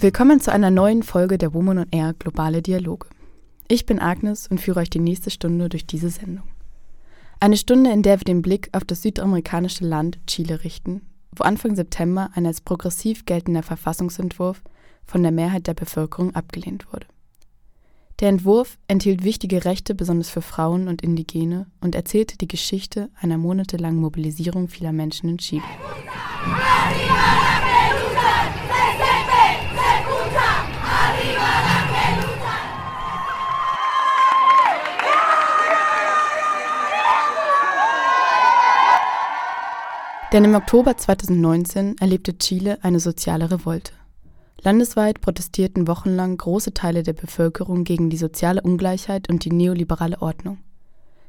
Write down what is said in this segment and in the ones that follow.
Willkommen zu einer neuen Folge der Woman on Air Globale Dialoge. Ich bin Agnes und führe euch die nächste Stunde durch diese Sendung. Eine Stunde, in der wir den Blick auf das südamerikanische Land Chile richten, wo Anfang September ein als progressiv geltender Verfassungsentwurf von der Mehrheit der Bevölkerung abgelehnt wurde. Der Entwurf enthielt wichtige Rechte besonders für Frauen und Indigene und erzählte die Geschichte einer monatelangen Mobilisierung vieler Menschen in Chile. Denn im Oktober 2019 erlebte Chile eine soziale Revolte. Landesweit protestierten wochenlang große Teile der Bevölkerung gegen die soziale Ungleichheit und die neoliberale Ordnung.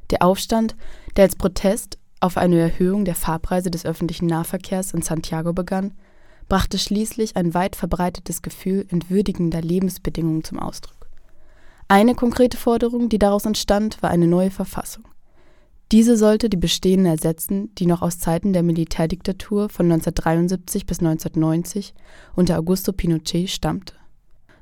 Der Aufstand, der als Protest auf eine Erhöhung der Fahrpreise des öffentlichen Nahverkehrs in Santiago begann, brachte schließlich ein weit verbreitetes Gefühl entwürdigender Lebensbedingungen zum Ausdruck. Eine konkrete Forderung, die daraus entstand, war eine neue Verfassung. Diese sollte die bestehende ersetzen, die noch aus Zeiten der Militärdiktatur von 1973 bis 1990 unter Augusto Pinochet stammte.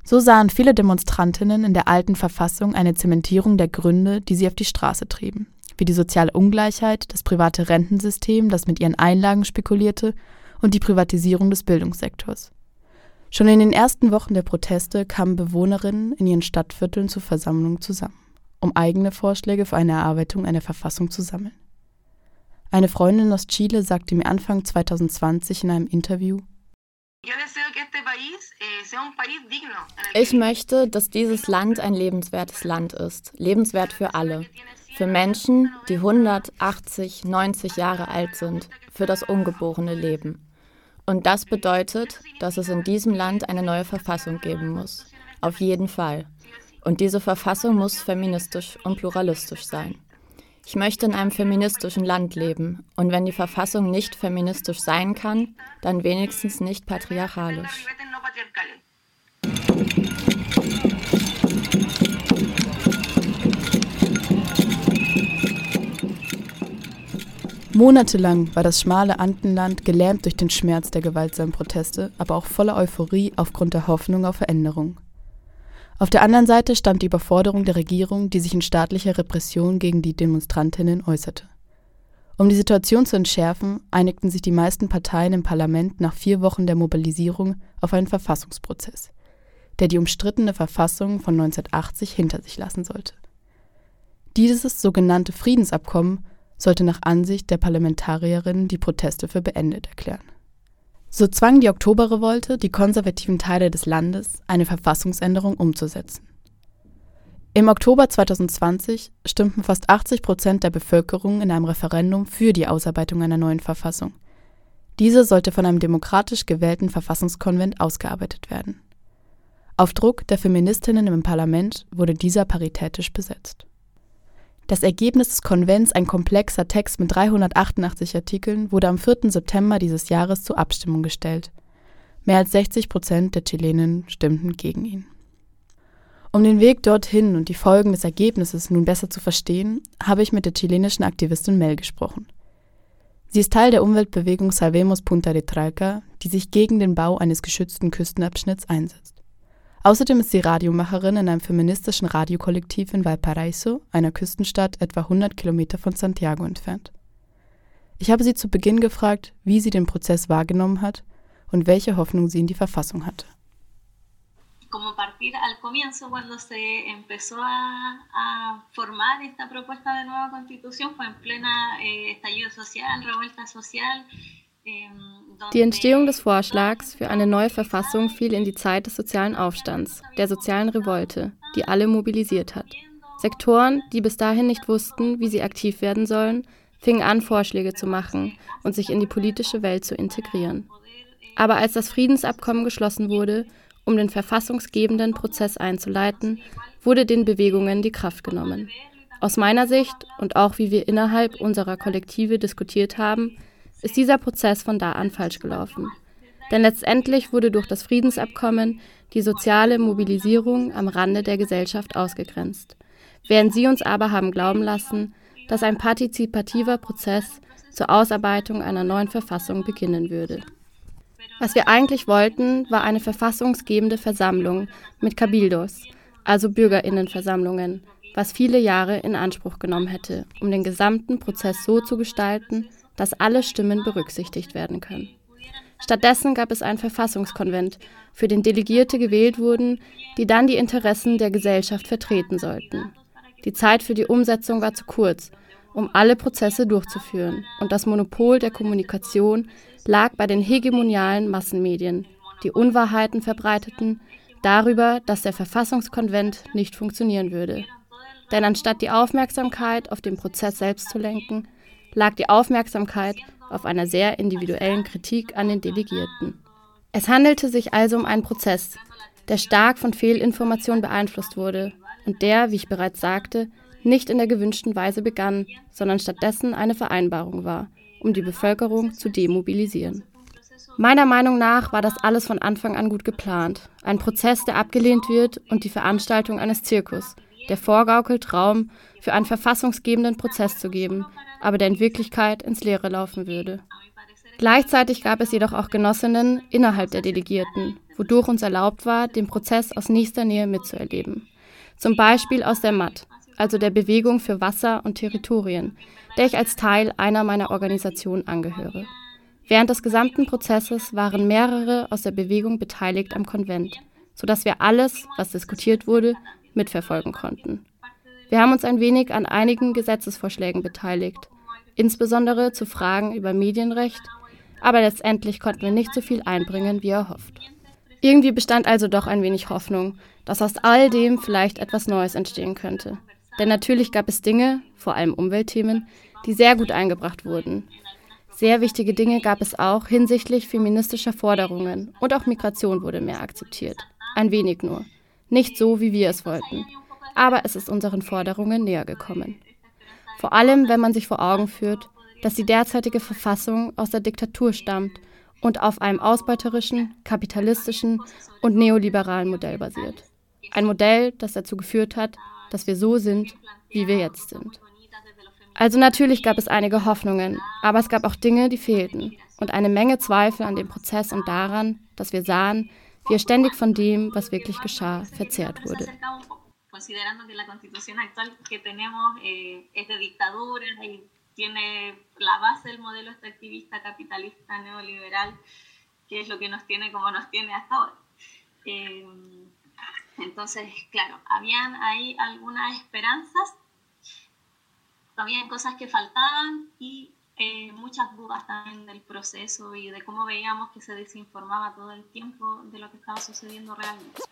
So sahen viele Demonstrantinnen in der alten Verfassung eine Zementierung der Gründe, die sie auf die Straße trieben, wie die soziale Ungleichheit, das private Rentensystem, das mit ihren Einlagen spekulierte, und die Privatisierung des Bildungssektors. Schon in den ersten Wochen der Proteste kamen Bewohnerinnen in ihren Stadtvierteln zur Versammlung zusammen um eigene Vorschläge für eine Erarbeitung einer Verfassung zu sammeln. Eine Freundin aus Chile sagte mir Anfang 2020 in einem Interview, ich möchte, dass dieses Land ein lebenswertes Land ist, lebenswert für alle. Für Menschen, die 100, 80, 90 Jahre alt sind, für das ungeborene Leben. Und das bedeutet, dass es in diesem Land eine neue Verfassung geben muss. Auf jeden Fall. Und diese Verfassung muss feministisch und pluralistisch sein. Ich möchte in einem feministischen Land leben. Und wenn die Verfassung nicht feministisch sein kann, dann wenigstens nicht patriarchalisch. Monatelang war das schmale Andenland gelähmt durch den Schmerz der gewaltsamen Proteste, aber auch voller Euphorie aufgrund der Hoffnung auf Veränderung. Auf der anderen Seite stand die Überforderung der Regierung, die sich in staatlicher Repression gegen die Demonstrantinnen äußerte. Um die Situation zu entschärfen, einigten sich die meisten Parteien im Parlament nach vier Wochen der Mobilisierung auf einen Verfassungsprozess, der die umstrittene Verfassung von 1980 hinter sich lassen sollte. Dieses sogenannte Friedensabkommen sollte nach Ansicht der Parlamentarierinnen die Proteste für beendet erklären. So zwang die Oktoberrevolte die konservativen Teile des Landes, eine Verfassungsänderung umzusetzen. Im Oktober 2020 stimmten fast 80 Prozent der Bevölkerung in einem Referendum für die Ausarbeitung einer neuen Verfassung. Diese sollte von einem demokratisch gewählten Verfassungskonvent ausgearbeitet werden. Auf Druck der Feministinnen im Parlament wurde dieser paritätisch besetzt. Das Ergebnis des Konvents, ein komplexer Text mit 388 Artikeln, wurde am 4. September dieses Jahres zur Abstimmung gestellt. Mehr als 60 Prozent der Chilenen stimmten gegen ihn. Um den Weg dorthin und die Folgen des Ergebnisses nun besser zu verstehen, habe ich mit der chilenischen Aktivistin Mel gesprochen. Sie ist Teil der Umweltbewegung Salvemos Punta de Tralca, die sich gegen den Bau eines geschützten Küstenabschnitts einsetzt. Außerdem ist sie Radiomacherin in einem feministischen Radiokollektiv in Valparaiso, einer Küstenstadt etwa 100 Kilometer von Santiago entfernt. Ich habe sie zu Beginn gefragt, wie sie den Prozess wahrgenommen hat und welche Hoffnung sie in die Verfassung hatte. como partir al comienzo cuando se empezó a, a, formar esta propuesta de nueva constitución fue en plena eh, estallido social, revuelta social. Eh, die Entstehung des Vorschlags für eine neue Verfassung fiel in die Zeit des sozialen Aufstands, der sozialen Revolte, die alle mobilisiert hat. Sektoren, die bis dahin nicht wussten, wie sie aktiv werden sollen, fingen an, Vorschläge zu machen und sich in die politische Welt zu integrieren. Aber als das Friedensabkommen geschlossen wurde, um den verfassungsgebenden Prozess einzuleiten, wurde den Bewegungen die Kraft genommen. Aus meiner Sicht und auch wie wir innerhalb unserer Kollektive diskutiert haben, ist dieser Prozess von da an falsch gelaufen. Denn letztendlich wurde durch das Friedensabkommen die soziale Mobilisierung am Rande der Gesellschaft ausgegrenzt, während sie uns aber haben glauben lassen, dass ein partizipativer Prozess zur Ausarbeitung einer neuen Verfassung beginnen würde. Was wir eigentlich wollten, war eine verfassungsgebende Versammlung mit Cabildos, also Bürgerinnenversammlungen, was viele Jahre in Anspruch genommen hätte, um den gesamten Prozess so zu gestalten, dass alle Stimmen berücksichtigt werden können. Stattdessen gab es einen Verfassungskonvent, für den Delegierte gewählt wurden, die dann die Interessen der Gesellschaft vertreten sollten. Die Zeit für die Umsetzung war zu kurz, um alle Prozesse durchzuführen, und das Monopol der Kommunikation lag bei den hegemonialen Massenmedien, die Unwahrheiten verbreiteten darüber, dass der Verfassungskonvent nicht funktionieren würde. Denn anstatt die Aufmerksamkeit auf den Prozess selbst zu lenken, lag die Aufmerksamkeit auf einer sehr individuellen Kritik an den Delegierten. Es handelte sich also um einen Prozess, der stark von Fehlinformationen beeinflusst wurde und der, wie ich bereits sagte, nicht in der gewünschten Weise begann, sondern stattdessen eine Vereinbarung war, um die Bevölkerung zu demobilisieren. Meiner Meinung nach war das alles von Anfang an gut geplant. Ein Prozess, der abgelehnt wird und die Veranstaltung eines Zirkus, der vorgaukelt, Raum für einen verfassungsgebenden Prozess zu geben, aber der in Wirklichkeit ins Leere laufen würde. Gleichzeitig gab es jedoch auch Genossinnen innerhalb der Delegierten, wodurch uns erlaubt war, den Prozess aus nächster Nähe mitzuerleben. Zum Beispiel aus der MAT, also der Bewegung für Wasser und Territorien, der ich als Teil einer meiner Organisationen angehöre. Während des gesamten Prozesses waren mehrere aus der Bewegung beteiligt am Konvent, sodass wir alles, was diskutiert wurde, mitverfolgen konnten. Wir haben uns ein wenig an einigen Gesetzesvorschlägen beteiligt, insbesondere zu Fragen über Medienrecht, aber letztendlich konnten wir nicht so viel einbringen, wie erhofft. Irgendwie bestand also doch ein wenig Hoffnung, dass aus all dem vielleicht etwas Neues entstehen könnte. Denn natürlich gab es Dinge, vor allem Umweltthemen, die sehr gut eingebracht wurden. Sehr wichtige Dinge gab es auch hinsichtlich feministischer Forderungen und auch Migration wurde mehr akzeptiert. Ein wenig nur. Nicht so, wie wir es wollten aber es ist unseren Forderungen näher gekommen. Vor allem, wenn man sich vor Augen führt, dass die derzeitige Verfassung aus der Diktatur stammt und auf einem ausbeuterischen, kapitalistischen und neoliberalen Modell basiert. Ein Modell, das dazu geführt hat, dass wir so sind, wie wir jetzt sind. Also natürlich gab es einige Hoffnungen, aber es gab auch Dinge, die fehlten und eine Menge Zweifel an dem Prozess und daran, dass wir sahen, wie er ständig von dem, was wirklich geschah, verzerrt wurde. Considerando que la constitución actual que tenemos eh, es de dictadura y tiene la base del modelo extractivista, capitalista, neoliberal, que es lo que nos tiene como nos tiene hasta ahora. Eh, entonces, claro, habían ahí algunas esperanzas, habían cosas que faltaban y eh, muchas dudas también del proceso y de cómo veíamos que se desinformaba todo el tiempo de lo que estaba sucediendo realmente.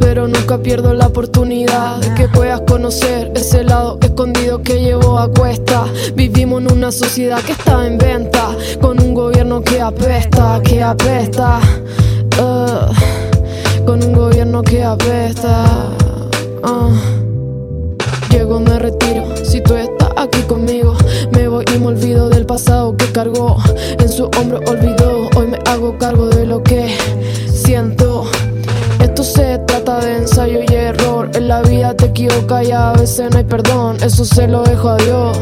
pero nunca pierdo la oportunidad de que puedas conocer ese lado escondido que llevo a cuesta. Vivimos en una sociedad que está en venta. Con apesta, que apesta. Uh, con un gobierno que apesta. Uh. Llego, me retiro, si tú estás aquí conmigo, me voy y me olvido del pasado que cargó en su hombro olvidó. Hoy me hago cargo de lo que siento. Esto se trata de ensayo y error. En la vida te equivocas y a veces no hay perdón. Eso se lo dejo a Dios.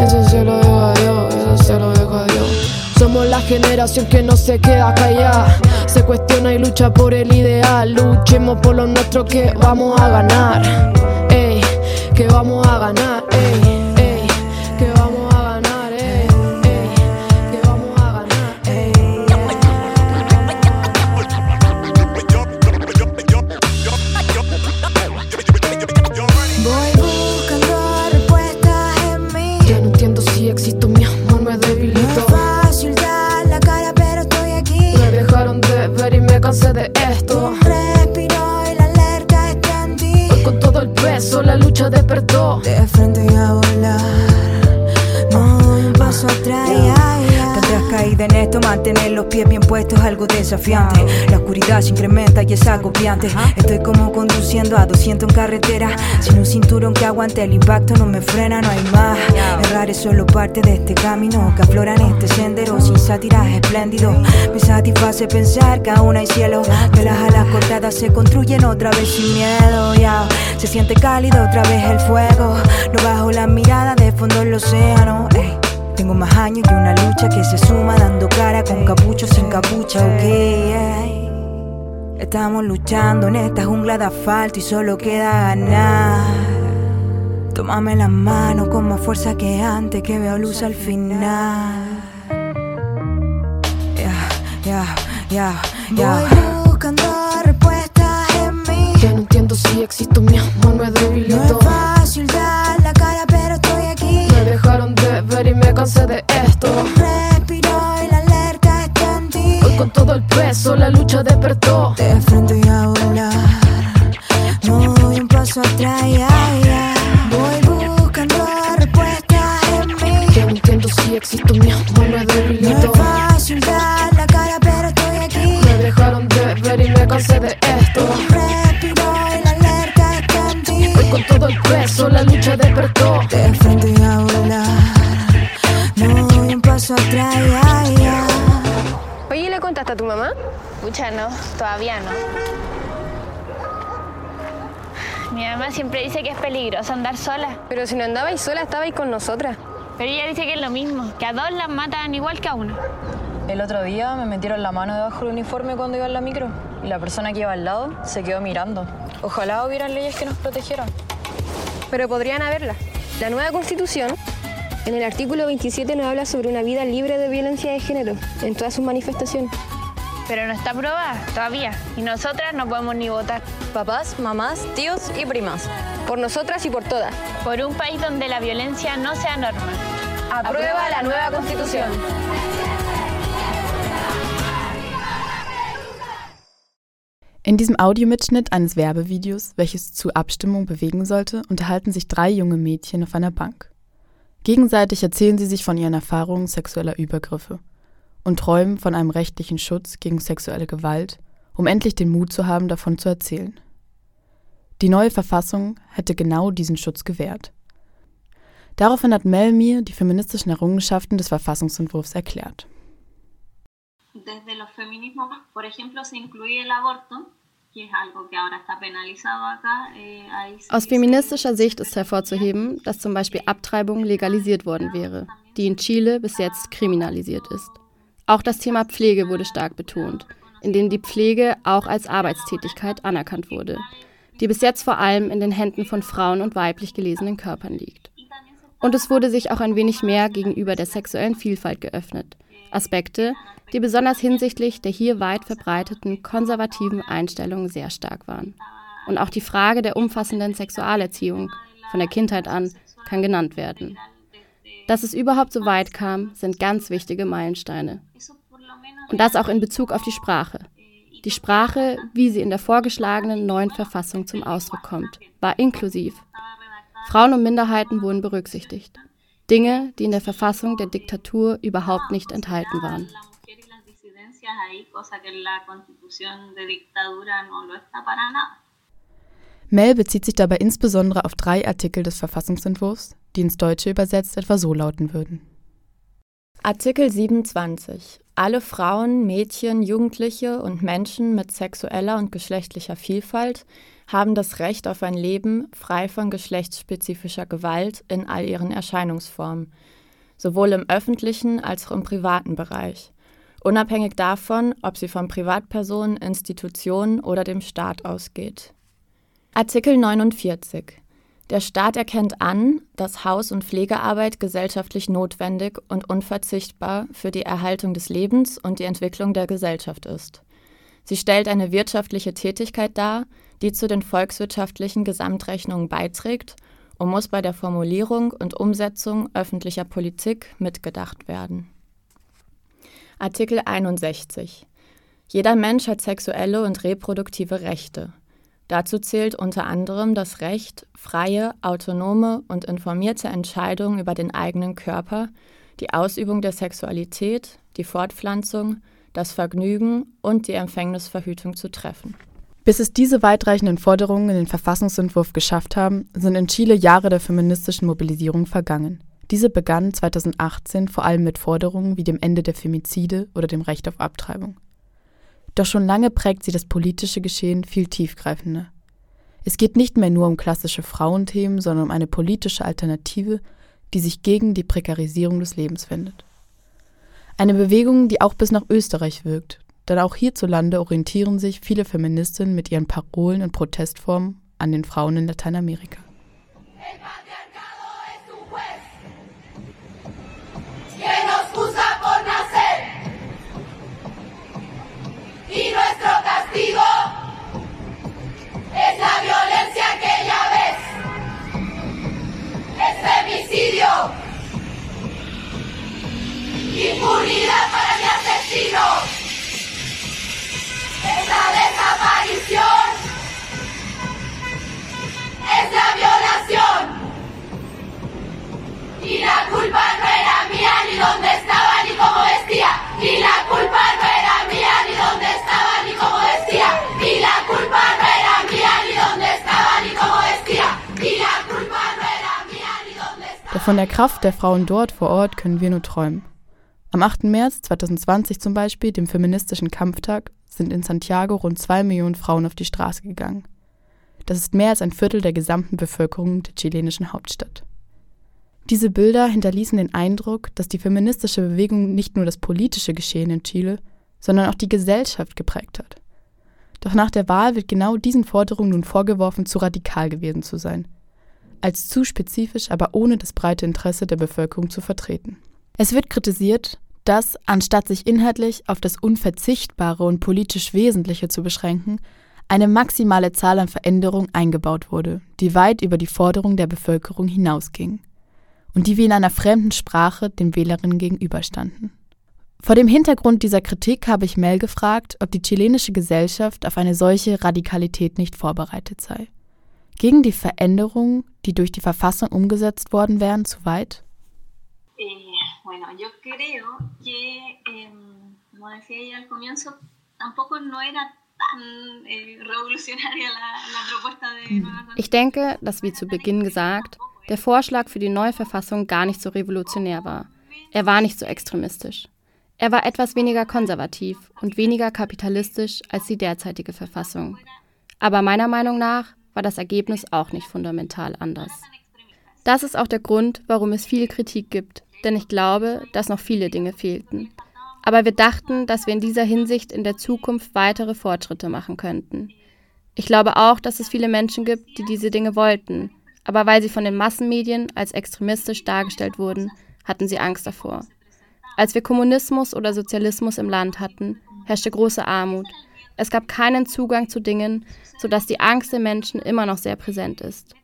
Eso se lo dejo a Dios. Somos la generación que no se queda callada. Se cuestiona y lucha por el ideal. Luchemos por lo nuestro que vamos a ganar. Ey, que vamos a ganar. La oscuridad se incrementa y es agobiante. Estoy como conduciendo a 200 en carretera. Sin un cinturón que aguante el impacto, no me frena, no hay más. Errar es solo parte de este camino que aflora en este sendero sin sátiras espléndido. Me satisface pensar que aún hay cielo. Que las alas cortadas se construyen otra vez sin miedo. Se siente cálido otra vez el fuego. No bajo la mirada de fondo el océano. Tengo más años y una lucha que se suma dando cara con capucho sin capucha, ok. Estamos luchando en esta jungla de asfalto y solo queda ganar. Tómame la mano con más fuerza que antes que veo luz al final. Ya, ya, ya, ya. Voy buscando respuestas en mí. Ya no entiendo si existo mi amor, me debilito. No todo el peso la lucha despertó. De frente y a volar. No doy un paso atrás, ya, Voy buscando respuestas en mí. Ya no entiendo si existo mi amor, me debilito. No es fácil dar la cara, pero estoy aquí. Me dejaron de ver y me cansé de esto. Respiro y la alerta está en ti. Hoy con todo el peso la lucha despertó. De Pucha, no, todavía no. Mi mamá siempre dice que es peligroso andar sola. Pero si no andabais sola, estabais con nosotras. Pero ella dice que es lo mismo, que a dos las matan igual que a una. El otro día me metieron la mano debajo del uniforme cuando iba en la micro y la persona que iba al lado se quedó mirando. Ojalá hubieran leyes que nos protegieran. Pero podrían haberla. La nueva constitución en el artículo 27 nos habla sobre una vida libre de violencia de género en todas sus manifestaciones. Pero no está aprobada todavía y nosotras no podemos ni votar. Papás, mamás, tíos y primas. Por nosotras y por todas. Por un país donde la violencia no sea norma. Aprueba la nueva constitución. In diesem Audiomitschnitt eines Werbevideos, welches zur Abstimmung bewegen sollte, unterhalten sich drei junge Mädchen auf einer Bank. Gegenseitig erzählen sie sich von ihren Erfahrungen sexueller Übergriffe und träumen von einem rechtlichen Schutz gegen sexuelle Gewalt, um endlich den Mut zu haben, davon zu erzählen. Die neue Verfassung hätte genau diesen Schutz gewährt. Daraufhin hat Mel mir die feministischen Errungenschaften des Verfassungsentwurfs erklärt. Desde los feminismos, por ejemplo, se incluye el aborto, Eh, Aus feministischer Sicht ist hervorzuheben, dass zum Beispiel Abtreibung legalisiert worden wäre, die in Chile bis jetzt kriminalisiert ist. Auch das Thema Pflege wurde stark betont, indem die Pflege auch als Arbeitstätigkeit anerkannt wurde, die bis jetzt vor allem in den Händen von Frauen und weiblich gelesenen Körpern liegt. Und es wurde sich auch ein wenig mehr gegenüber der sexuellen Vielfalt geöffnet. Aspekte, die besonders hinsichtlich der hier weit verbreiteten konservativen Einstellungen sehr stark waren. Und auch die Frage der umfassenden Sexualerziehung von der Kindheit an kann genannt werden. Dass es überhaupt so weit kam, sind ganz wichtige Meilensteine. Und das auch in Bezug auf die Sprache. Die Sprache, wie sie in der vorgeschlagenen neuen Verfassung zum Ausdruck kommt, war inklusiv. Frauen und Minderheiten wurden berücksichtigt. Dinge, die in der Verfassung der Diktatur überhaupt nicht enthalten waren. Mel bezieht sich dabei insbesondere auf drei Artikel des Verfassungsentwurfs, die ins Deutsche übersetzt etwa so lauten würden. Artikel 27. Alle Frauen, Mädchen, Jugendliche und Menschen mit sexueller und geschlechtlicher Vielfalt haben das Recht auf ein Leben frei von geschlechtsspezifischer Gewalt in all ihren Erscheinungsformen, sowohl im öffentlichen als auch im privaten Bereich, unabhängig davon, ob sie von Privatpersonen, Institutionen oder dem Staat ausgeht. Artikel 49. Der Staat erkennt an, dass Haus- und Pflegearbeit gesellschaftlich notwendig und unverzichtbar für die Erhaltung des Lebens und die Entwicklung der Gesellschaft ist. Sie stellt eine wirtschaftliche Tätigkeit dar, die zu den volkswirtschaftlichen Gesamtrechnungen beiträgt und muss bei der Formulierung und Umsetzung öffentlicher Politik mitgedacht werden. Artikel 61. Jeder Mensch hat sexuelle und reproduktive Rechte. Dazu zählt unter anderem das Recht, freie, autonome und informierte Entscheidungen über den eigenen Körper, die Ausübung der Sexualität, die Fortpflanzung, das Vergnügen und die Empfängnisverhütung zu treffen. Bis es diese weitreichenden Forderungen in den Verfassungsentwurf geschafft haben, sind in Chile Jahre der feministischen Mobilisierung vergangen. Diese begann 2018 vor allem mit Forderungen wie dem Ende der Femizide oder dem Recht auf Abtreibung. Doch schon lange prägt sie das politische Geschehen viel tiefgreifender. Es geht nicht mehr nur um klassische Frauenthemen, sondern um eine politische Alternative, die sich gegen die Prekarisierung des Lebens wendet. Eine Bewegung, die auch bis nach Österreich wirkt, denn auch hierzulande orientieren sich viele Feministinnen mit ihren Parolen und Protestformen an den Frauen in Lateinamerika. Y nuestro castigo es la violencia que ya ves. Es femicidio. Impunidad para mi asesino. Von der Kraft der Frauen dort vor Ort können wir nur träumen. Am 8. März 2020 zum Beispiel, dem feministischen Kampftag, sind in Santiago rund zwei Millionen Frauen auf die Straße gegangen. Das ist mehr als ein Viertel der gesamten Bevölkerung der chilenischen Hauptstadt. Diese Bilder hinterließen den Eindruck, dass die feministische Bewegung nicht nur das politische Geschehen in Chile, sondern auch die Gesellschaft geprägt hat. Doch nach der Wahl wird genau diesen Forderungen nun vorgeworfen, zu radikal gewesen zu sein, als zu spezifisch, aber ohne das breite Interesse der Bevölkerung zu vertreten. Es wird kritisiert, dass, anstatt sich inhaltlich auf das Unverzichtbare und politisch Wesentliche zu beschränken, eine maximale Zahl an Veränderungen eingebaut wurde, die weit über die Forderung der Bevölkerung hinausging und die wie in einer fremden Sprache den Wählerinnen gegenüberstanden. Vor dem Hintergrund dieser Kritik habe ich Mel gefragt, ob die chilenische Gesellschaft auf eine solche Radikalität nicht vorbereitet sei. Gegen die Veränderungen, die durch die Verfassung umgesetzt worden wären, zu weit? Eh, bueno, yo creo que, eh, como decía ella al comienzo, tampoco no era eh, ich denke, dass wie zu Beginn gesagt, der Vorschlag für die neue Verfassung gar nicht so revolutionär war. Er war nicht so extremistisch. Er war etwas weniger konservativ und weniger kapitalistisch als die derzeitige Verfassung. Aber meiner Meinung nach war das Ergebnis auch nicht fundamental anders. Das ist auch der Grund, warum es viel Kritik gibt, denn ich glaube, dass noch viele Dinge fehlten. Aber wir dachten, dass wir in dieser Hinsicht in der Zukunft weitere Fortschritte machen könnten. Ich glaube auch, dass es viele Menschen gibt, die diese Dinge wollten aber weil sie von den Massenmedien als extremistisch dargestellt wurden, hatten sie Angst davor. Als wir Kommunismus oder Sozialismus im Land hatten, herrschte große Armut. Es gab keinen Zugang zu Dingen, sodass die Angst der Menschen immer noch sehr präsent ist.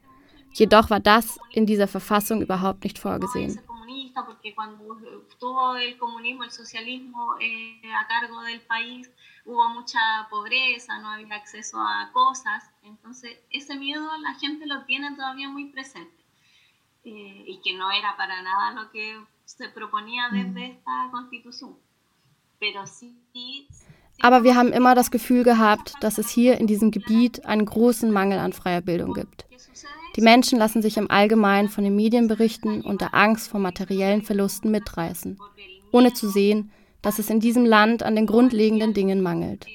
Jedoch war das in dieser Verfassung überhaupt nicht vorgesehen. eh, hubo mucha pobreza, no había acceso a cosas, entonces ese miedo la gente lo tiene todavía muy presente eh, y que no era para nada lo que se proponía desde esta constitución. Pero sí, sí Aber wir haben immer das Gefühl gehabt, dass es hier in diesem Gebiet einen großen Mangel an freier Bildung gibt. Die Menschen lassen sich im Allgemeinen von den Medienberichten und der Angst vor materiellen Verlusten mitreißen, ohne zu sehen, dass es in diesem Land an den grundlegenden Dingen mangelt.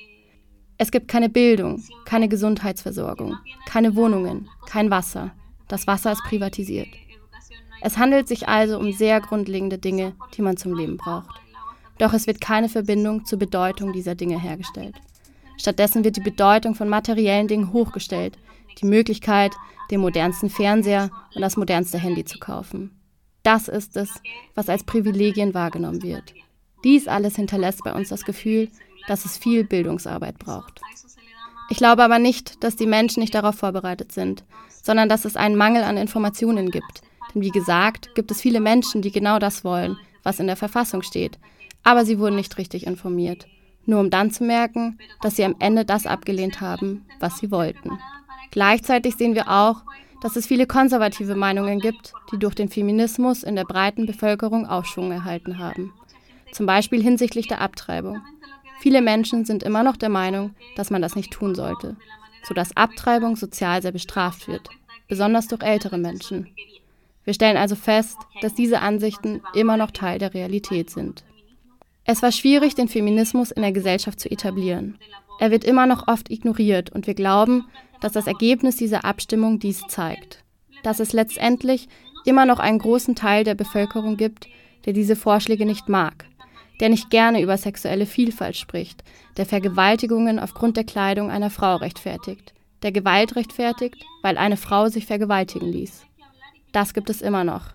Es gibt keine Bildung, keine Gesundheitsversorgung, keine Wohnungen, kein Wasser. Das Wasser ist privatisiert. Es handelt sich also um sehr grundlegende Dinge, die man zum Leben braucht. Doch es wird keine Verbindung zur Bedeutung dieser Dinge hergestellt. Stattdessen wird die Bedeutung von materiellen Dingen hochgestellt, die Möglichkeit, den modernsten Fernseher und das modernste Handy zu kaufen. Das ist es, was als Privilegien wahrgenommen wird. Dies alles hinterlässt bei uns das Gefühl, dass es viel Bildungsarbeit braucht. Ich glaube aber nicht, dass die Menschen nicht darauf vorbereitet sind, sondern dass es einen Mangel an Informationen gibt. Denn wie gesagt, gibt es viele Menschen, die genau das wollen, was in der Verfassung steht, aber sie wurden nicht richtig informiert, nur um dann zu merken, dass sie am Ende das abgelehnt haben, was sie wollten. Gleichzeitig sehen wir auch, dass es viele konservative Meinungen gibt, die durch den Feminismus in der breiten Bevölkerung Aufschwung erhalten haben. Zum Beispiel hinsichtlich der Abtreibung. Viele Menschen sind immer noch der Meinung, dass man das nicht tun sollte, sodass Abtreibung sozial sehr bestraft wird, besonders durch ältere Menschen. Wir stellen also fest, dass diese Ansichten immer noch Teil der Realität sind. Es war schwierig, den Feminismus in der Gesellschaft zu etablieren. Er wird immer noch oft ignoriert und wir glauben, dass das Ergebnis dieser Abstimmung dies zeigt. Dass es letztendlich immer noch einen großen Teil der Bevölkerung gibt, der diese Vorschläge nicht mag, der nicht gerne über sexuelle Vielfalt spricht, der Vergewaltigungen aufgrund der Kleidung einer Frau rechtfertigt, der Gewalt rechtfertigt, weil eine Frau sich vergewaltigen ließ. Das gibt es immer noch.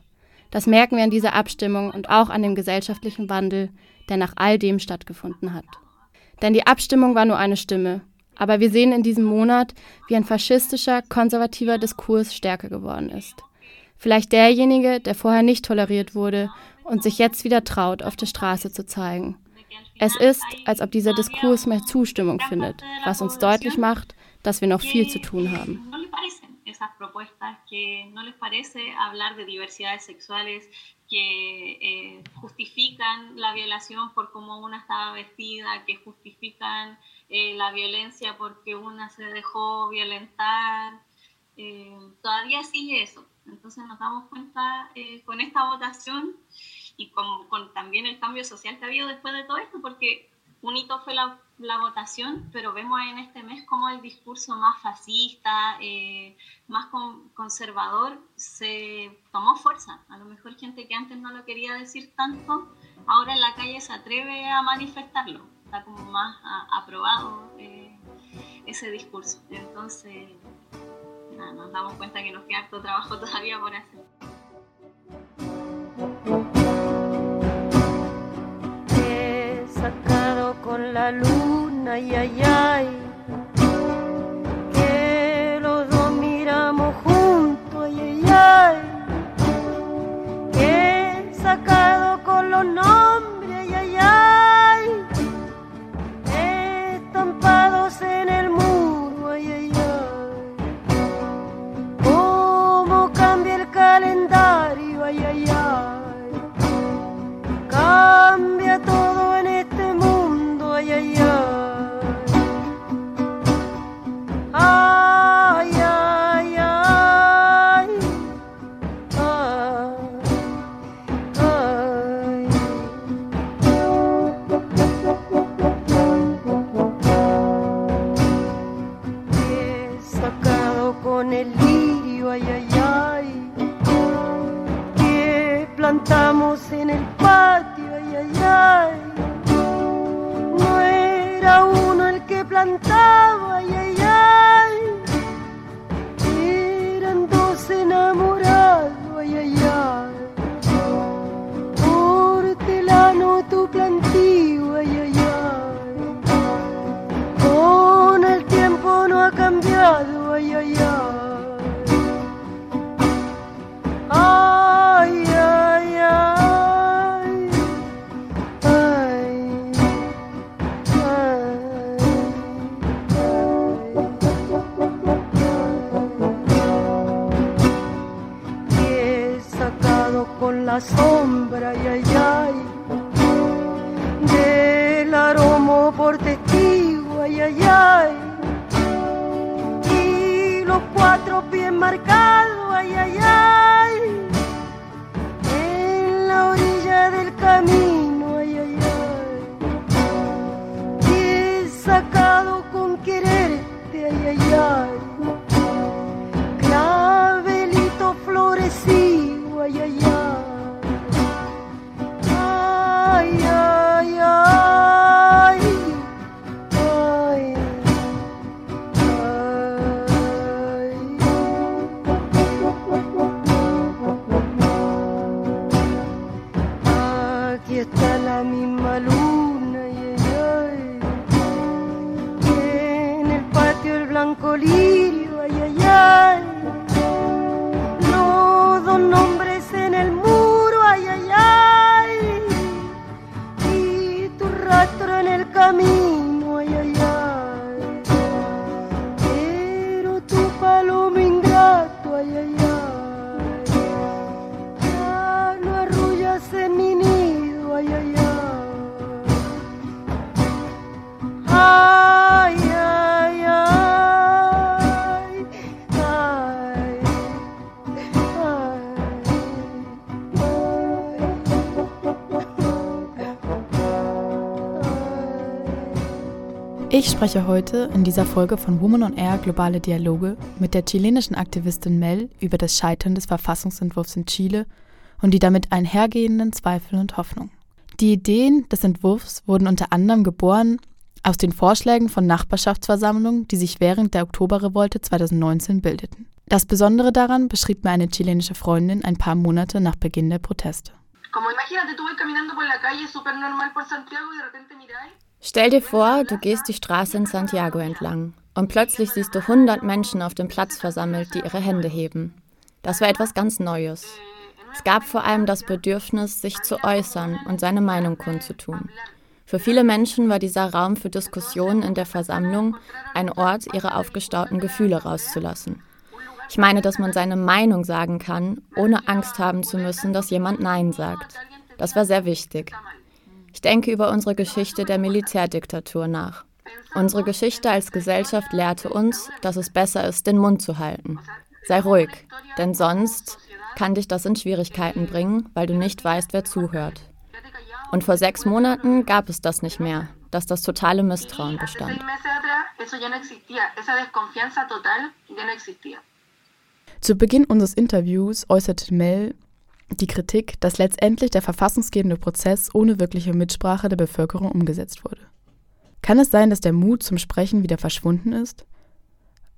Das merken wir an dieser Abstimmung und auch an dem gesellschaftlichen Wandel, der nach all dem stattgefunden hat. Denn die Abstimmung war nur eine Stimme, aber wir sehen in diesem Monat, wie ein faschistischer, konservativer Diskurs stärker geworden ist. Vielleicht derjenige, der vorher nicht toleriert wurde und sich jetzt wieder traut, auf der Straße zu zeigen. Es ist, als ob dieser Diskurs mehr Zustimmung findet, was uns deutlich macht, dass wir noch viel zu tun haben. esas propuestas que no les parece hablar de diversidades sexuales que eh, justifican la violación por cómo una estaba vestida, que justifican eh, la violencia porque una se dejó violentar. Eh, todavía sigue eso. Entonces nos damos cuenta con esta votación y con, con, también el cambio social que ha habido después de todo esto, porque un hito fue la, la votación, pero vemos en este mes como el discurso más fascista, eh, más con, conservador, se tomó fuerza. A lo mejor gente que antes no lo quería decir tanto, ahora en la calle se atreve a manifestarlo. Está como más a, aprobado eh, ese discurso. Entonces, nada, nos damos cuenta que nos queda harto trabajo todavía por hacer. Con la luna, y ay, que los dos miramos juntos, ay, ay, que sacado con los nombres, sombra, ay, ay, ay, del aroma por testigo, ay, ay, ay, y los cuatro pies marcados, ay, ay, ay, en la orilla del camino, ay, ay, ay, y sacado con quererte, ay, ay, ay. Spreche heute in dieser Folge von Woman on Air Globale Dialoge mit der chilenischen Aktivistin Mel über das Scheitern des Verfassungsentwurfs in Chile und die damit einhergehenden Zweifel und Hoffnung. Die Ideen des Entwurfs wurden unter anderem geboren aus den Vorschlägen von Nachbarschaftsversammlungen, die sich während der Oktoberrevolte 2019 bildeten. Das Besondere daran beschrieb mir eine chilenische Freundin ein paar Monate nach Beginn der Proteste. Stell dir vor, du gehst die Straße in Santiago entlang und plötzlich siehst du 100 Menschen auf dem Platz versammelt, die ihre Hände heben. Das war etwas ganz Neues. Es gab vor allem das Bedürfnis, sich zu äußern und seine Meinung kundzutun. Für viele Menschen war dieser Raum für Diskussionen in der Versammlung ein Ort, ihre aufgestauten Gefühle rauszulassen. Ich meine, dass man seine Meinung sagen kann, ohne Angst haben zu müssen, dass jemand Nein sagt. Das war sehr wichtig. Ich denke über unsere Geschichte der Militärdiktatur nach. Unsere Geschichte als Gesellschaft lehrte uns, dass es besser ist, den Mund zu halten. Sei ruhig, denn sonst kann dich das in Schwierigkeiten bringen, weil du nicht weißt, wer zuhört. Und vor sechs Monaten gab es das nicht mehr, dass das totale Misstrauen bestand. Zu Beginn unseres Interviews äußerte Mel die Kritik, dass letztendlich der verfassungsgebende Prozess ohne wirkliche Mitsprache der Bevölkerung umgesetzt wurde. Kann es sein, dass der Mut zum Sprechen wieder verschwunden ist?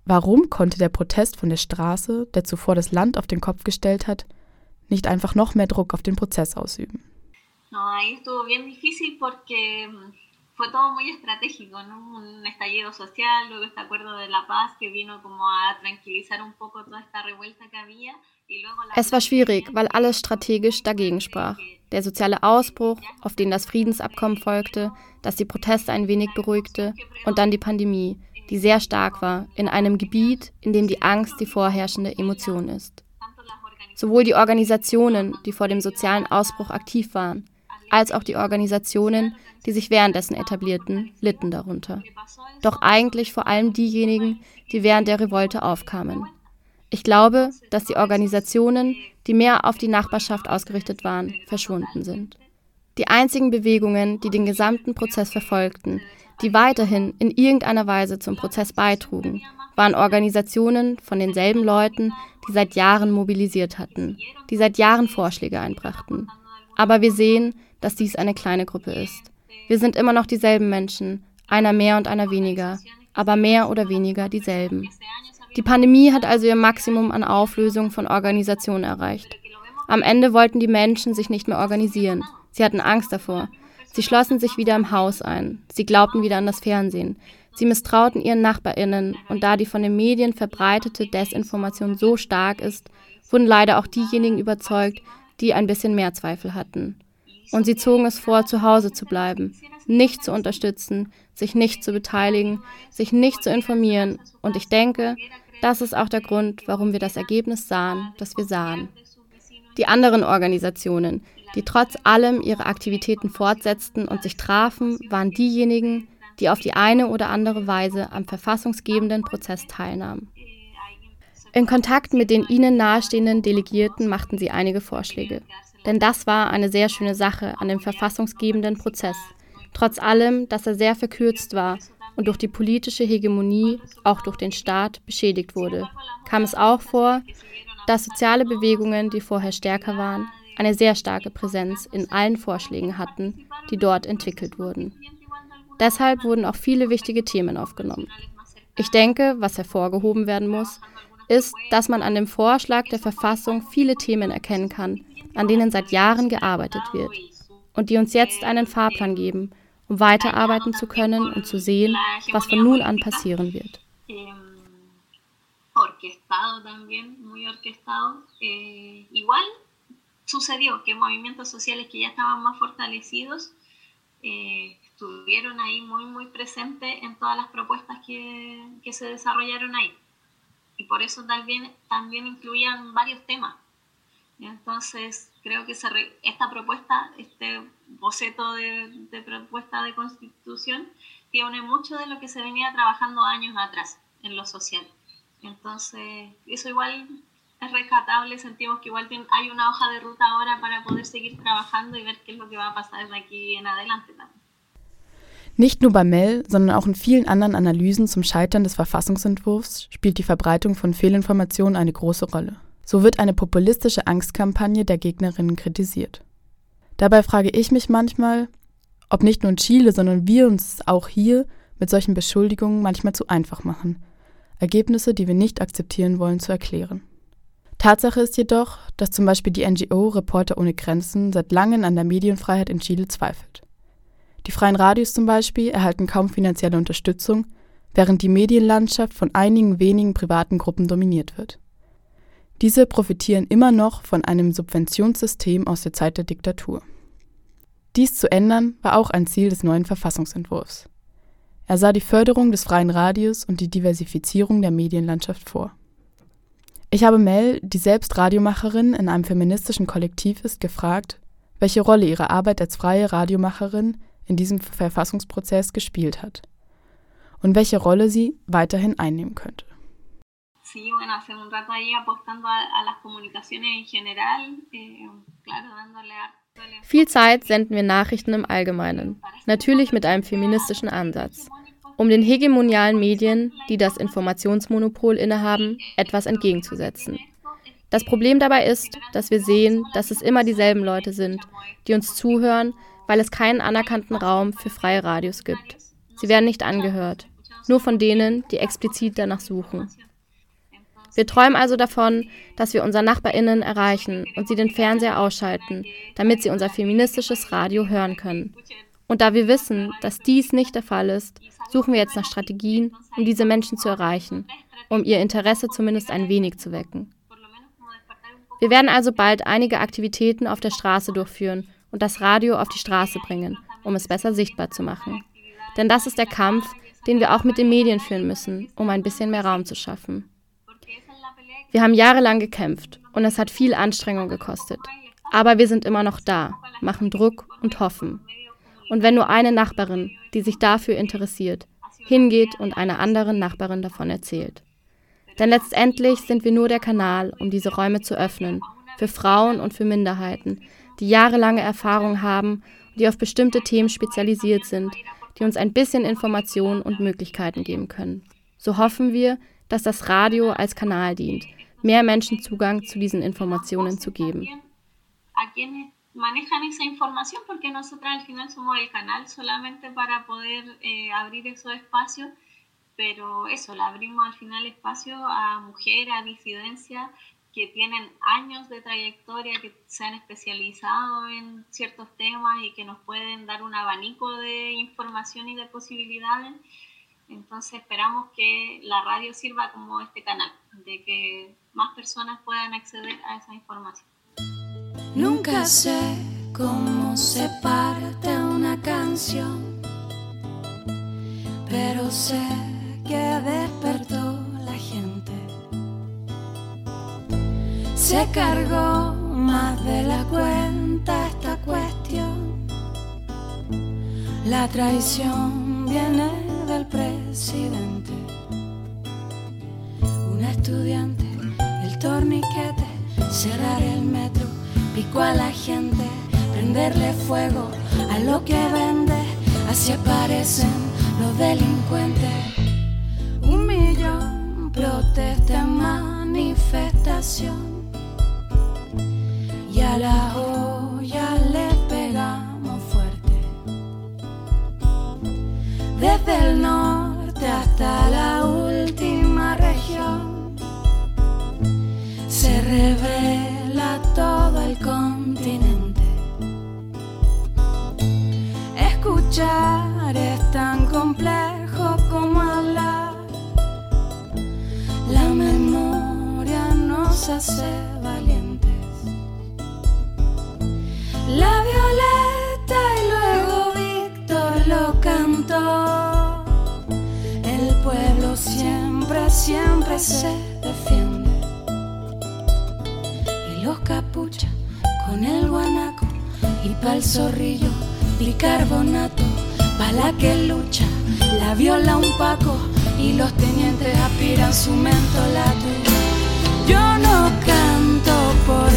Warum konnte der Protest von der Straße, der zuvor das Land auf den Kopf gestellt hat, nicht einfach noch mehr Druck auf den Prozess ausüben? Ahí estuvo bien difícil porque fue todo muy estratégico, ¿no? Un estallido social, luego este acuerdo de la paz que vino como a tranquilizar un. Es war schwierig, weil alles strategisch dagegen sprach. Der soziale Ausbruch, auf den das Friedensabkommen folgte, das die Proteste ein wenig beruhigte, und dann die Pandemie, die sehr stark war, in einem Gebiet, in dem die Angst die vorherrschende Emotion ist. Sowohl die Organisationen, die vor dem sozialen Ausbruch aktiv waren, als auch die Organisationen, die sich währenddessen etablierten, litten darunter. Doch eigentlich vor allem diejenigen, die während der Revolte aufkamen. Ich glaube, dass die Organisationen, die mehr auf die Nachbarschaft ausgerichtet waren, verschwunden sind. Die einzigen Bewegungen, die den gesamten Prozess verfolgten, die weiterhin in irgendeiner Weise zum Prozess beitrugen, waren Organisationen von denselben Leuten, die seit Jahren mobilisiert hatten, die seit Jahren Vorschläge einbrachten. Aber wir sehen, dass dies eine kleine Gruppe ist. Wir sind immer noch dieselben Menschen, einer mehr und einer weniger, aber mehr oder weniger dieselben. Die Pandemie hat also ihr Maximum an Auflösung von Organisationen erreicht. Am Ende wollten die Menschen sich nicht mehr organisieren. Sie hatten Angst davor. Sie schlossen sich wieder im Haus ein. Sie glaubten wieder an das Fernsehen. Sie misstrauten ihren Nachbarinnen und da die von den Medien verbreitete Desinformation so stark ist, wurden leider auch diejenigen überzeugt, die ein bisschen mehr Zweifel hatten. Und sie zogen es vor, zu Hause zu bleiben, nicht zu unterstützen, sich nicht zu beteiligen, sich nicht zu informieren. Und ich denke, das ist auch der Grund, warum wir das Ergebnis sahen, das wir sahen. Die anderen Organisationen, die trotz allem ihre Aktivitäten fortsetzten und sich trafen, waren diejenigen, die auf die eine oder andere Weise am verfassungsgebenden Prozess teilnahmen. In Kontakt mit den ihnen nahestehenden Delegierten machten sie einige Vorschläge. Denn das war eine sehr schöne Sache an dem verfassungsgebenden Prozess, trotz allem, dass er sehr verkürzt war und durch die politische Hegemonie, auch durch den Staat, beschädigt wurde, kam es auch vor, dass soziale Bewegungen, die vorher stärker waren, eine sehr starke Präsenz in allen Vorschlägen hatten, die dort entwickelt wurden. Deshalb wurden auch viele wichtige Themen aufgenommen. Ich denke, was hervorgehoben werden muss, ist, dass man an dem Vorschlag der Verfassung viele Themen erkennen kann, an denen seit Jahren gearbeitet wird und die uns jetzt einen Fahrplan geben, um weiterarbeiten zu können und zu sehen, was von nun an passieren wird. orquestado. Eh, que, se desarrollaron ahí. Y por eso también, también incluían varios temas. Entonces, creo que se re, esta propuesta, este boceto de, de, propuesta de constitución, tiene mucho de lo que se venía trabajando años atrás en lo social. Entonces, eso igual es rescatable, sentimos que igual hay una hoja de ruta ahora para poder seguir trabajando y ver qué es lo que va a pasar de aquí en adelante también. Nicht nur bei Mel, sondern auch in vielen anderen Analysen zum Scheitern des Verfassungsentwurfs spielt die Verbreitung von Fehlinformationen eine große Rolle. So wird eine populistische Angstkampagne der Gegnerinnen kritisiert. Dabei frage ich mich manchmal, ob nicht nur in Chile, sondern wir uns auch hier mit solchen Beschuldigungen manchmal zu einfach machen, Ergebnisse, die wir nicht akzeptieren wollen, zu erklären. Tatsache ist jedoch, dass zum Beispiel die NGO Reporter ohne Grenzen seit langem an der Medienfreiheit in Chile zweifelt. Die freien Radios zum Beispiel erhalten kaum finanzielle Unterstützung, während die Medienlandschaft von einigen wenigen privaten Gruppen dominiert wird. Diese profitieren immer noch von einem Subventionssystem aus der Zeit der Diktatur. Dies zu ändern war auch ein Ziel des neuen Verfassungsentwurfs. Er sah die Förderung des freien Radios und die Diversifizierung der Medienlandschaft vor. Ich habe Mel, die selbst Radiomacherin in einem feministischen Kollektiv ist, gefragt, welche Rolle ihre Arbeit als freie Radiomacherin in diesem Verfassungsprozess gespielt hat und welche Rolle sie weiterhin einnehmen könnte. Sí, bueno, hace un rato ahí apostando a, a las comunicaciones en general, eh, claro, dándole Viel Zeit senden wir Nachrichten im Allgemeinen, natürlich mit einem feministischen Ansatz, um den hegemonialen Medien, die das Informationsmonopol innehaben, etwas entgegenzusetzen. Das Problem dabei ist, dass wir sehen, dass es immer dieselben Leute sind, die uns zuhören, weil es keinen anerkannten Raum für freie Radios gibt. Sie werden nicht angehört, nur von denen, die explizit danach suchen. Wir träumen also davon, dass wir unsere Nachbarinnen erreichen und sie den Fernseher ausschalten, damit sie unser feministisches Radio hören können. Und da wir wissen, dass dies nicht der Fall ist, suchen wir jetzt nach Strategien, um diese Menschen zu erreichen, um ihr Interesse zumindest ein wenig zu wecken. Wir werden also bald einige Aktivitäten auf der Straße durchführen und das Radio auf die Straße bringen, um es besser sichtbar zu machen. Denn das ist der Kampf, den wir auch mit den Medien führen müssen, um ein bisschen mehr Raum zu schaffen. Wir haben jahrelang gekämpft und es hat viel Anstrengung gekostet. Aber wir sind immer noch da, machen Druck und hoffen. Und wenn nur eine Nachbarin, die sich dafür interessiert, hingeht und einer anderen Nachbarin davon erzählt. Denn letztendlich sind wir nur der Kanal, um diese Räume zu öffnen, für Frauen und für Minderheiten, die jahrelange Erfahrung haben, die auf bestimmte Themen spezialisiert sind, die uns ein bisschen Informationen und Möglichkeiten geben können. So hoffen wir, dass das Radio als Kanal dient, mehr Menschen Zugang zu diesen Informationen zu geben. manejan esa información porque nosotras al final somos el canal solamente para poder eh, abrir esos espacios, pero eso, le abrimos al final espacio a mujeres, a disidencias que tienen años de trayectoria, que se han especializado en ciertos temas y que nos pueden dar un abanico de información y de posibilidades. Entonces esperamos que la radio sirva como este canal, de que más personas puedan acceder a esa información. Nunca sé cómo se parte una canción, pero sé que despertó la gente. Se cargó más de la cuenta esta La traición viene del presidente. Un estudiante, el torniquete, cerrar el metro, pico a la gente, prenderle fuego a lo que vende, así aparecen los delincuentes. Un millón protesta manifestación y a la olla Desde el norte hasta la última región se revela todo el continente. Escuchar es tan complejo como hablar. La memoria nos hace siempre, se defiende. Y los capuchas con el guanaco y pa'l zorrillo bicarbonato. Pa' la que lucha, la viola un paco y los tenientes aspiran su mentolato. Yo no canto por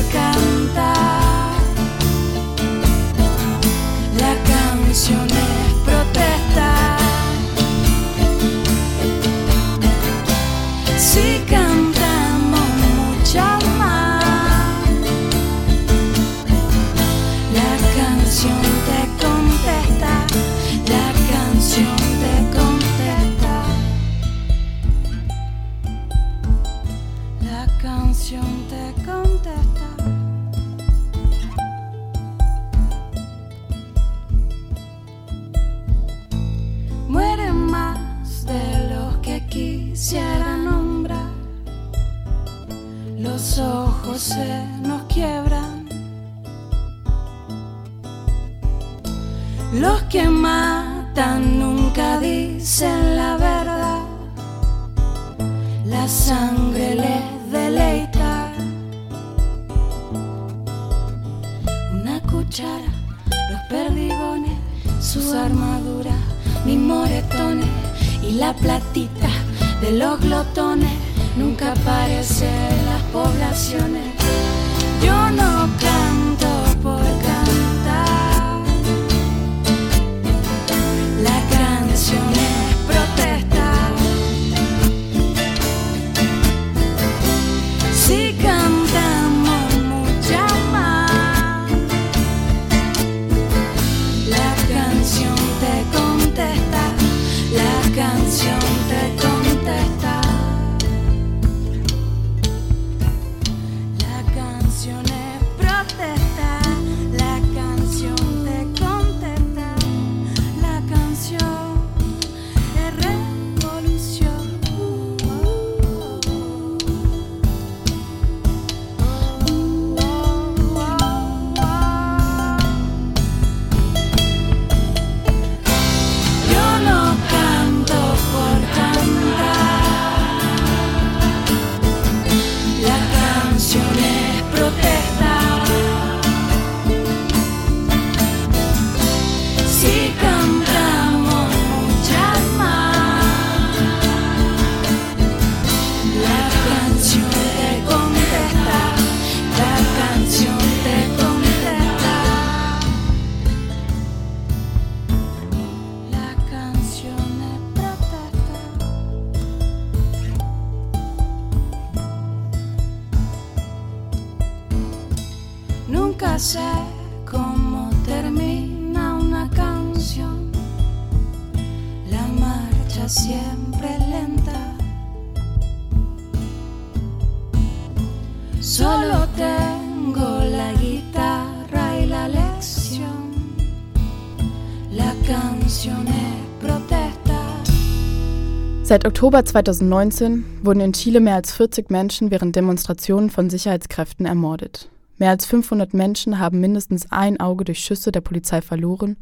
Seit Oktober 2019 wurden in Chile mehr als 40 Menschen während Demonstrationen von Sicherheitskräften ermordet. Mehr als 500 Menschen haben mindestens ein Auge durch Schüsse der Polizei verloren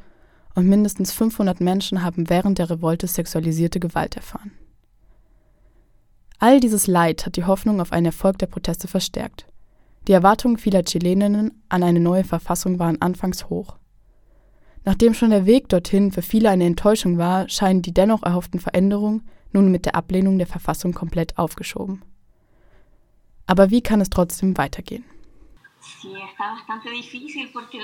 und mindestens 500 Menschen haben während der Revolte sexualisierte Gewalt erfahren. All dieses Leid hat die Hoffnung auf einen Erfolg der Proteste verstärkt. Die Erwartungen vieler Chileninnen an eine neue Verfassung waren anfangs hoch. Nachdem schon der Weg dorthin für viele eine Enttäuschung war, scheinen die dennoch erhofften Veränderungen nun mit der Ablehnung der Verfassung komplett aufgeschoben. Aber wie kann es trotzdem weitergehen? Sí, está bastante difícil porque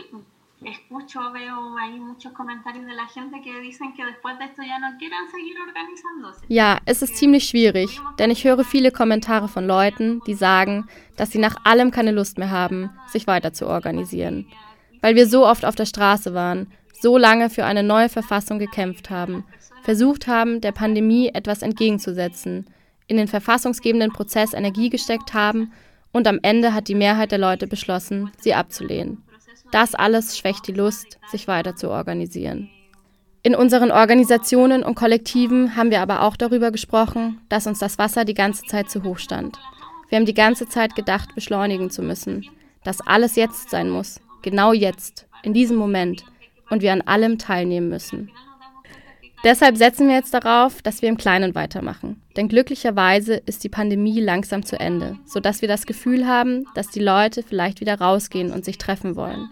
escucho, veo ahí muchos comentarios de la gente que dicen que después de esto ya no quieren seguir organizándose. Ja, es ist ziemlich schwierig, denn ich höre viele Kommentare von Leuten, die sagen, dass sie nach allem keine Lust mehr haben, sich weiter zu organisieren. Weil wir so oft auf der Straße waren, so lange für eine neue Verfassung gekämpft haben, versucht haben, der Pandemie etwas entgegenzusetzen, in den verfassungsgebenden Prozess Energie gesteckt haben und am Ende hat die Mehrheit der Leute beschlossen, sie abzulehnen. Das alles schwächt die Lust, sich weiter zu organisieren. In unseren Organisationen und Kollektiven haben wir aber auch darüber gesprochen, dass uns das Wasser die ganze Zeit zu hoch stand. Wir haben die ganze Zeit gedacht, beschleunigen zu müssen, dass alles jetzt sein muss, genau jetzt, in diesem Moment, und wir an allem teilnehmen müssen. Deshalb setzen wir jetzt darauf, dass wir im Kleinen weitermachen. Denn glücklicherweise ist die Pandemie langsam zu Ende, sodass wir das Gefühl haben, dass die Leute vielleicht wieder rausgehen und sich treffen wollen.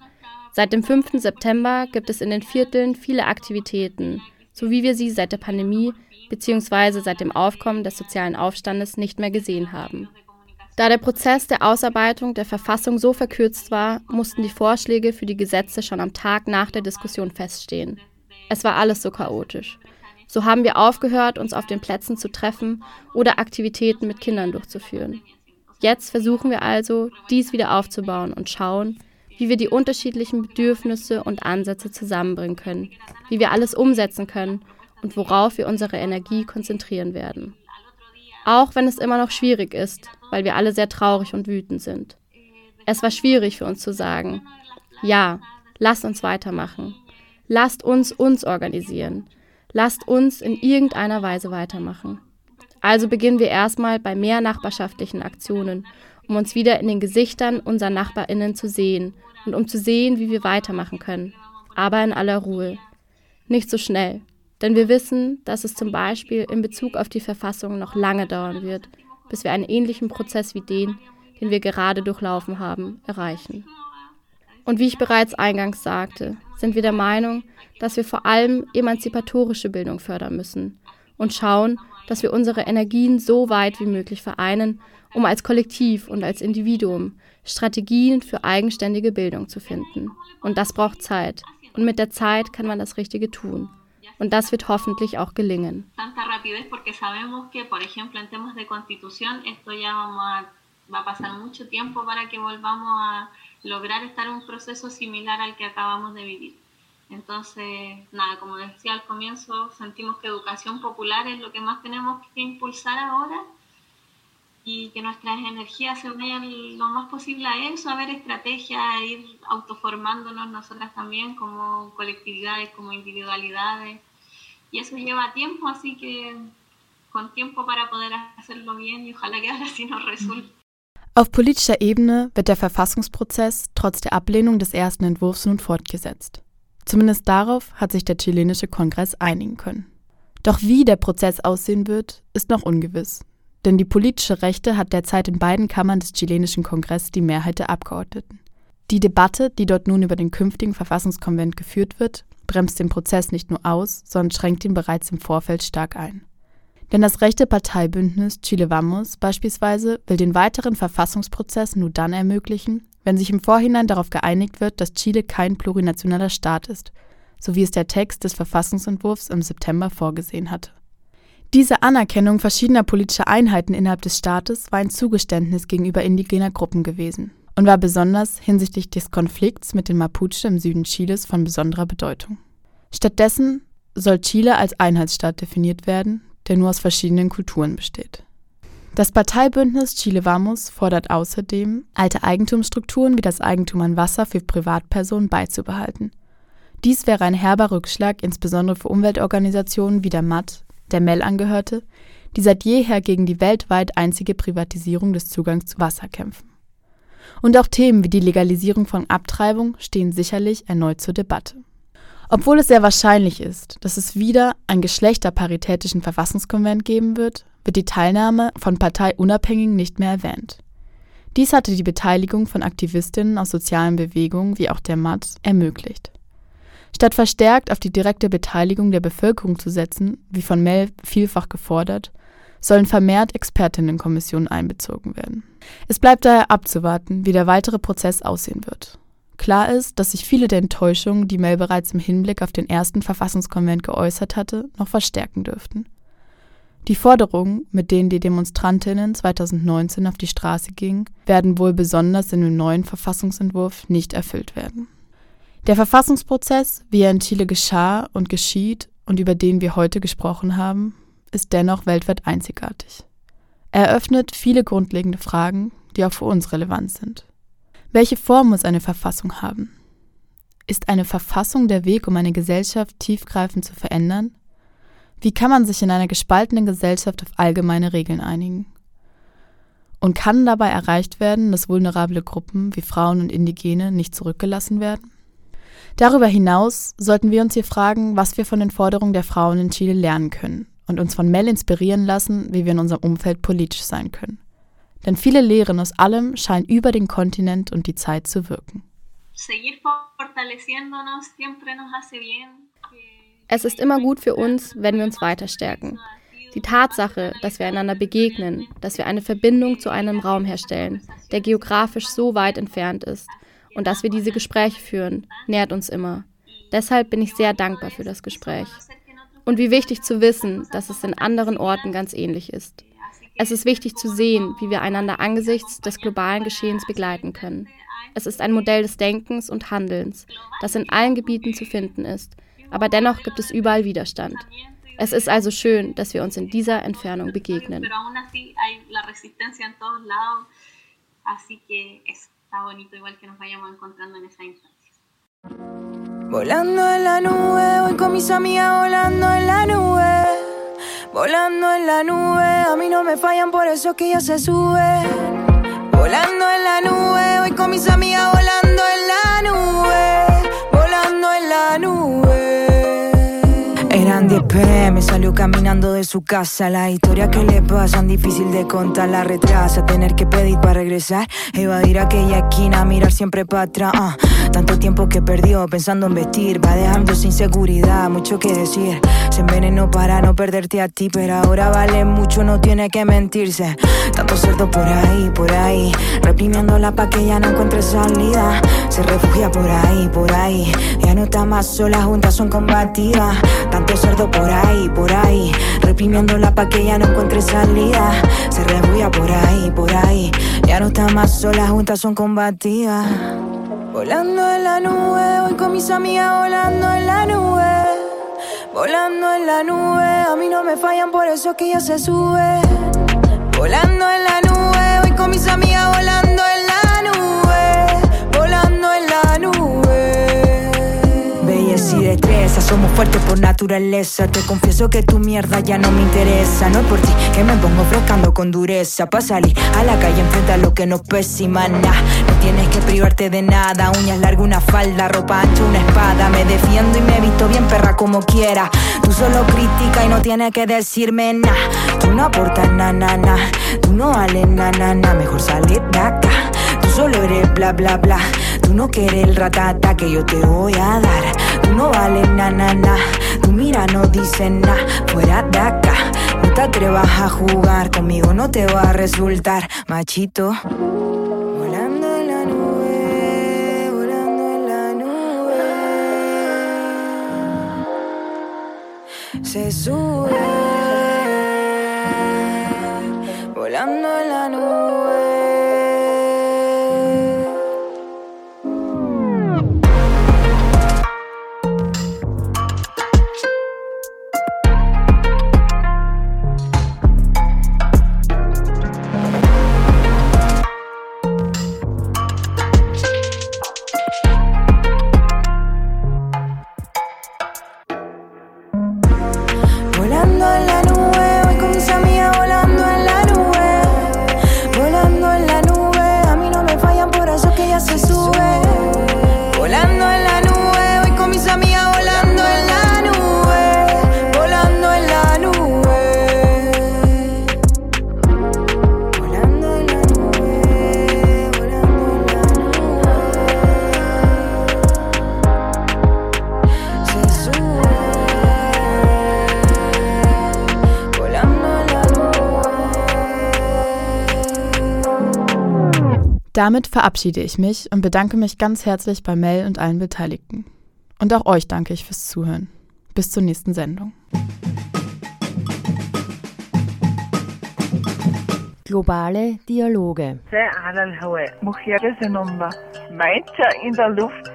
Seit dem 5. September gibt es in den Vierteln viele Aktivitäten, so wie wir sie seit der Pandemie bzw. seit dem Aufkommen des sozialen Aufstandes nicht mehr gesehen haben. Da der Prozess der Ausarbeitung der Verfassung so verkürzt war, mussten die Vorschläge für die Gesetze schon am Tag nach der Diskussion feststehen. Es war alles so chaotisch. So haben wir aufgehört, uns auf den Plätzen zu treffen oder Aktivitäten mit Kindern durchzuführen. Jetzt versuchen wir also, dies wieder aufzubauen und schauen, wie wir die unterschiedlichen Bedürfnisse und Ansätze zusammenbringen können, wie wir alles umsetzen können und worauf wir unsere Energie konzentrieren werden. Auch wenn es immer noch schwierig ist, weil wir alle sehr traurig und wütend sind. Es war schwierig für uns zu sagen, ja, lasst uns weitermachen. Lasst uns uns organisieren. Lasst uns in irgendeiner Weise weitermachen. Also beginnen wir erstmal bei mehr nachbarschaftlichen Aktionen, um uns wieder in den Gesichtern unserer Nachbarinnen zu sehen und um zu sehen, wie wir weitermachen können. Aber in aller Ruhe. Nicht so schnell, denn wir wissen, dass es zum Beispiel in Bezug auf die Verfassung noch lange dauern wird, bis wir einen ähnlichen Prozess wie den, den wir gerade durchlaufen haben, erreichen. Und wie ich bereits eingangs sagte, sind wir der Meinung, dass wir vor allem emanzipatorische Bildung fördern müssen und schauen, dass wir unsere Energien so weit wie möglich vereinen, um als Kollektiv und als Individuum Strategien für eigenständige Bildung zu finden. Und das braucht Zeit. Und mit der Zeit kann man das Richtige tun. Und das wird hoffentlich auch gelingen. Va a pasar mucho tiempo para que volvamos a lograr estar en un proceso similar al que acabamos de vivir. Entonces, nada, como decía al comienzo, sentimos que educación popular es lo que más tenemos que impulsar ahora y que nuestras energías se vayan lo más posible a eso, a ver estrategias, a ir autoformándonos nosotras también como colectividades, como individualidades. Y eso lleva tiempo, así que con tiempo para poder hacerlo bien y ojalá que ahora sí nos resulte. Auf politischer Ebene wird der Verfassungsprozess trotz der Ablehnung des ersten Entwurfs nun fortgesetzt. Zumindest darauf hat sich der chilenische Kongress einigen können. Doch wie der Prozess aussehen wird, ist noch ungewiss. Denn die politische Rechte hat derzeit in beiden Kammern des chilenischen Kongresses die Mehrheit der Abgeordneten. Die Debatte, die dort nun über den künftigen Verfassungskonvent geführt wird, bremst den Prozess nicht nur aus, sondern schränkt ihn bereits im Vorfeld stark ein. Denn das rechte Parteibündnis Chile Vamos beispielsweise will den weiteren Verfassungsprozess nur dann ermöglichen, wenn sich im Vorhinein darauf geeinigt wird, dass Chile kein plurinationaler Staat ist, so wie es der Text des Verfassungsentwurfs im September vorgesehen hatte. Diese Anerkennung verschiedener politischer Einheiten innerhalb des Staates war ein Zugeständnis gegenüber indigener Gruppen gewesen und war besonders hinsichtlich des Konflikts mit den Mapuche im Süden Chiles von besonderer Bedeutung. Stattdessen soll Chile als Einheitsstaat definiert werden, der nur aus verschiedenen Kulturen besteht. Das Parteibündnis Chile Vamos fordert außerdem, alte Eigentumsstrukturen wie das Eigentum an Wasser für Privatpersonen beizubehalten. Dies wäre ein herber Rückschlag insbesondere für Umweltorganisationen wie der MAT, der MEL angehörte, die seit jeher gegen die weltweit einzige Privatisierung des Zugangs zu Wasser kämpfen. Und auch Themen wie die Legalisierung von Abtreibung stehen sicherlich erneut zur Debatte. Obwohl es sehr wahrscheinlich ist, dass es wieder einen geschlechterparitätischen Verfassungskonvent geben wird, wird die Teilnahme von Parteiunabhängigen nicht mehr erwähnt. Dies hatte die Beteiligung von Aktivistinnen aus sozialen Bewegungen wie auch der MAT ermöglicht. Statt verstärkt auf die direkte Beteiligung der Bevölkerung zu setzen, wie von Mel vielfach gefordert, sollen vermehrt Expertinnenkommissionen einbezogen werden. Es bleibt daher abzuwarten, wie der weitere Prozess aussehen wird. Klar ist, dass sich viele der Enttäuschungen, die Mel bereits im Hinblick auf den ersten Verfassungskonvent geäußert hatte, noch verstärken dürften. Die Forderungen, mit denen die Demonstrantinnen 2019 auf die Straße gingen, werden wohl besonders in dem neuen Verfassungsentwurf nicht erfüllt werden. Der Verfassungsprozess, wie er in Chile geschah und geschieht und über den wir heute gesprochen haben, ist dennoch weltweit einzigartig. Er eröffnet viele grundlegende Fragen, die auch für uns relevant sind. Welche Form muss eine Verfassung haben? Ist eine Verfassung der Weg, um eine Gesellschaft tiefgreifend zu verändern? Wie kann man sich in einer gespaltenen Gesellschaft auf allgemeine Regeln einigen? Und kann dabei erreicht werden, dass vulnerable Gruppen wie Frauen und Indigene nicht zurückgelassen werden? Darüber hinaus sollten wir uns hier fragen, was wir von den Forderungen der Frauen in Chile lernen können und uns von Mel inspirieren lassen, wie wir in unserem Umfeld politisch sein können. Denn viele Lehren aus allem scheinen über den Kontinent und die Zeit zu wirken. Es ist immer gut für uns, wenn wir uns weiter stärken. Die Tatsache, dass wir einander begegnen, dass wir eine Verbindung zu einem Raum herstellen, der geografisch so weit entfernt ist, und dass wir diese Gespräche führen, nährt uns immer. Deshalb bin ich sehr dankbar für das Gespräch. Und wie wichtig zu wissen, dass es in anderen Orten ganz ähnlich ist. Es ist wichtig zu sehen, wie wir einander angesichts des globalen Geschehens begleiten können. Es ist ein Modell des Denkens und Handelns, das in allen Gebieten zu finden ist, aber dennoch gibt es überall Widerstand. Es ist also schön, dass wir uns in dieser Entfernung begegnen. Volando en la nube, voy con mis amigas volando en la nube. Volando en la nube, a mí no me fallan, por eso que ya se sube. Volando en la nube, voy con mis amigas volando en la nube. Volando en la nube. Eran 10 pm, salió caminando de su casa. La historia que le pasan, difícil de contar. La retrasa, tener que pedir para regresar. Evadir aquella esquina, mirar siempre para atrás. ah. Tanto tiempo que perdió pensando en vestir. Va dejando sin seguridad, mucho que decir. Se envenenó para no perderte a ti, pero ahora vale mucho, no tiene que mentirse. Tanto cerdo por ahí, por ahí. Reprimiéndola pa' que ya no encuentre salida. Se refugia por ahí, por ahí. Ya no está más sola, juntas son combativas. Tanto cerdo por ahí, por ahí. Reprimiéndola pa' que ya no encuentre salida. Se refugia por ahí, por ahí. Ya no está más sola, juntas son combativas. Volando en la nube, voy con mis amigas volando en la nube. Volando en la nube, a mí no me fallan, por eso que ya se sube. Volando en la nube, voy con mis amigas volando somos fuertes por naturaleza. Te confieso que tu mierda ya no me interesa. No es por ti que me pongo frescando con dureza. Pa' salir a la calle enfrenta lo que nos pesa y mana. No tienes que privarte de nada. Uñas largas, una falda, ropa ancha, una espada. Me defiendo y me visto bien perra como quiera. Tú solo critica y no tienes que decirme nada. Tú no aportas na na. Tú no vales na na na. Mejor salir de acá. Tú solo eres bla bla bla. Tú no quieres el ratata que yo te voy a dar. No vales na na na. Tu mira no dice nada. Fuera de acá. No te atrevas a jugar conmigo, no te va a resultar machito. Volando en la nube, volando en la nube. Se sube, volando en la nube. Damit verabschiede ich mich und bedanke mich ganz herzlich bei Mel und allen Beteiligten. Und auch euch danke ich fürs Zuhören. Bis zur nächsten Sendung. Globale Dialoge. Mainzer in der Luft.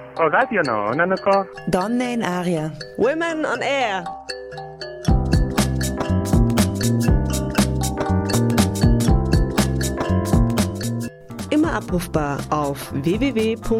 Donne in Aria. Women on Air. Abrufbar auf www.noso.at.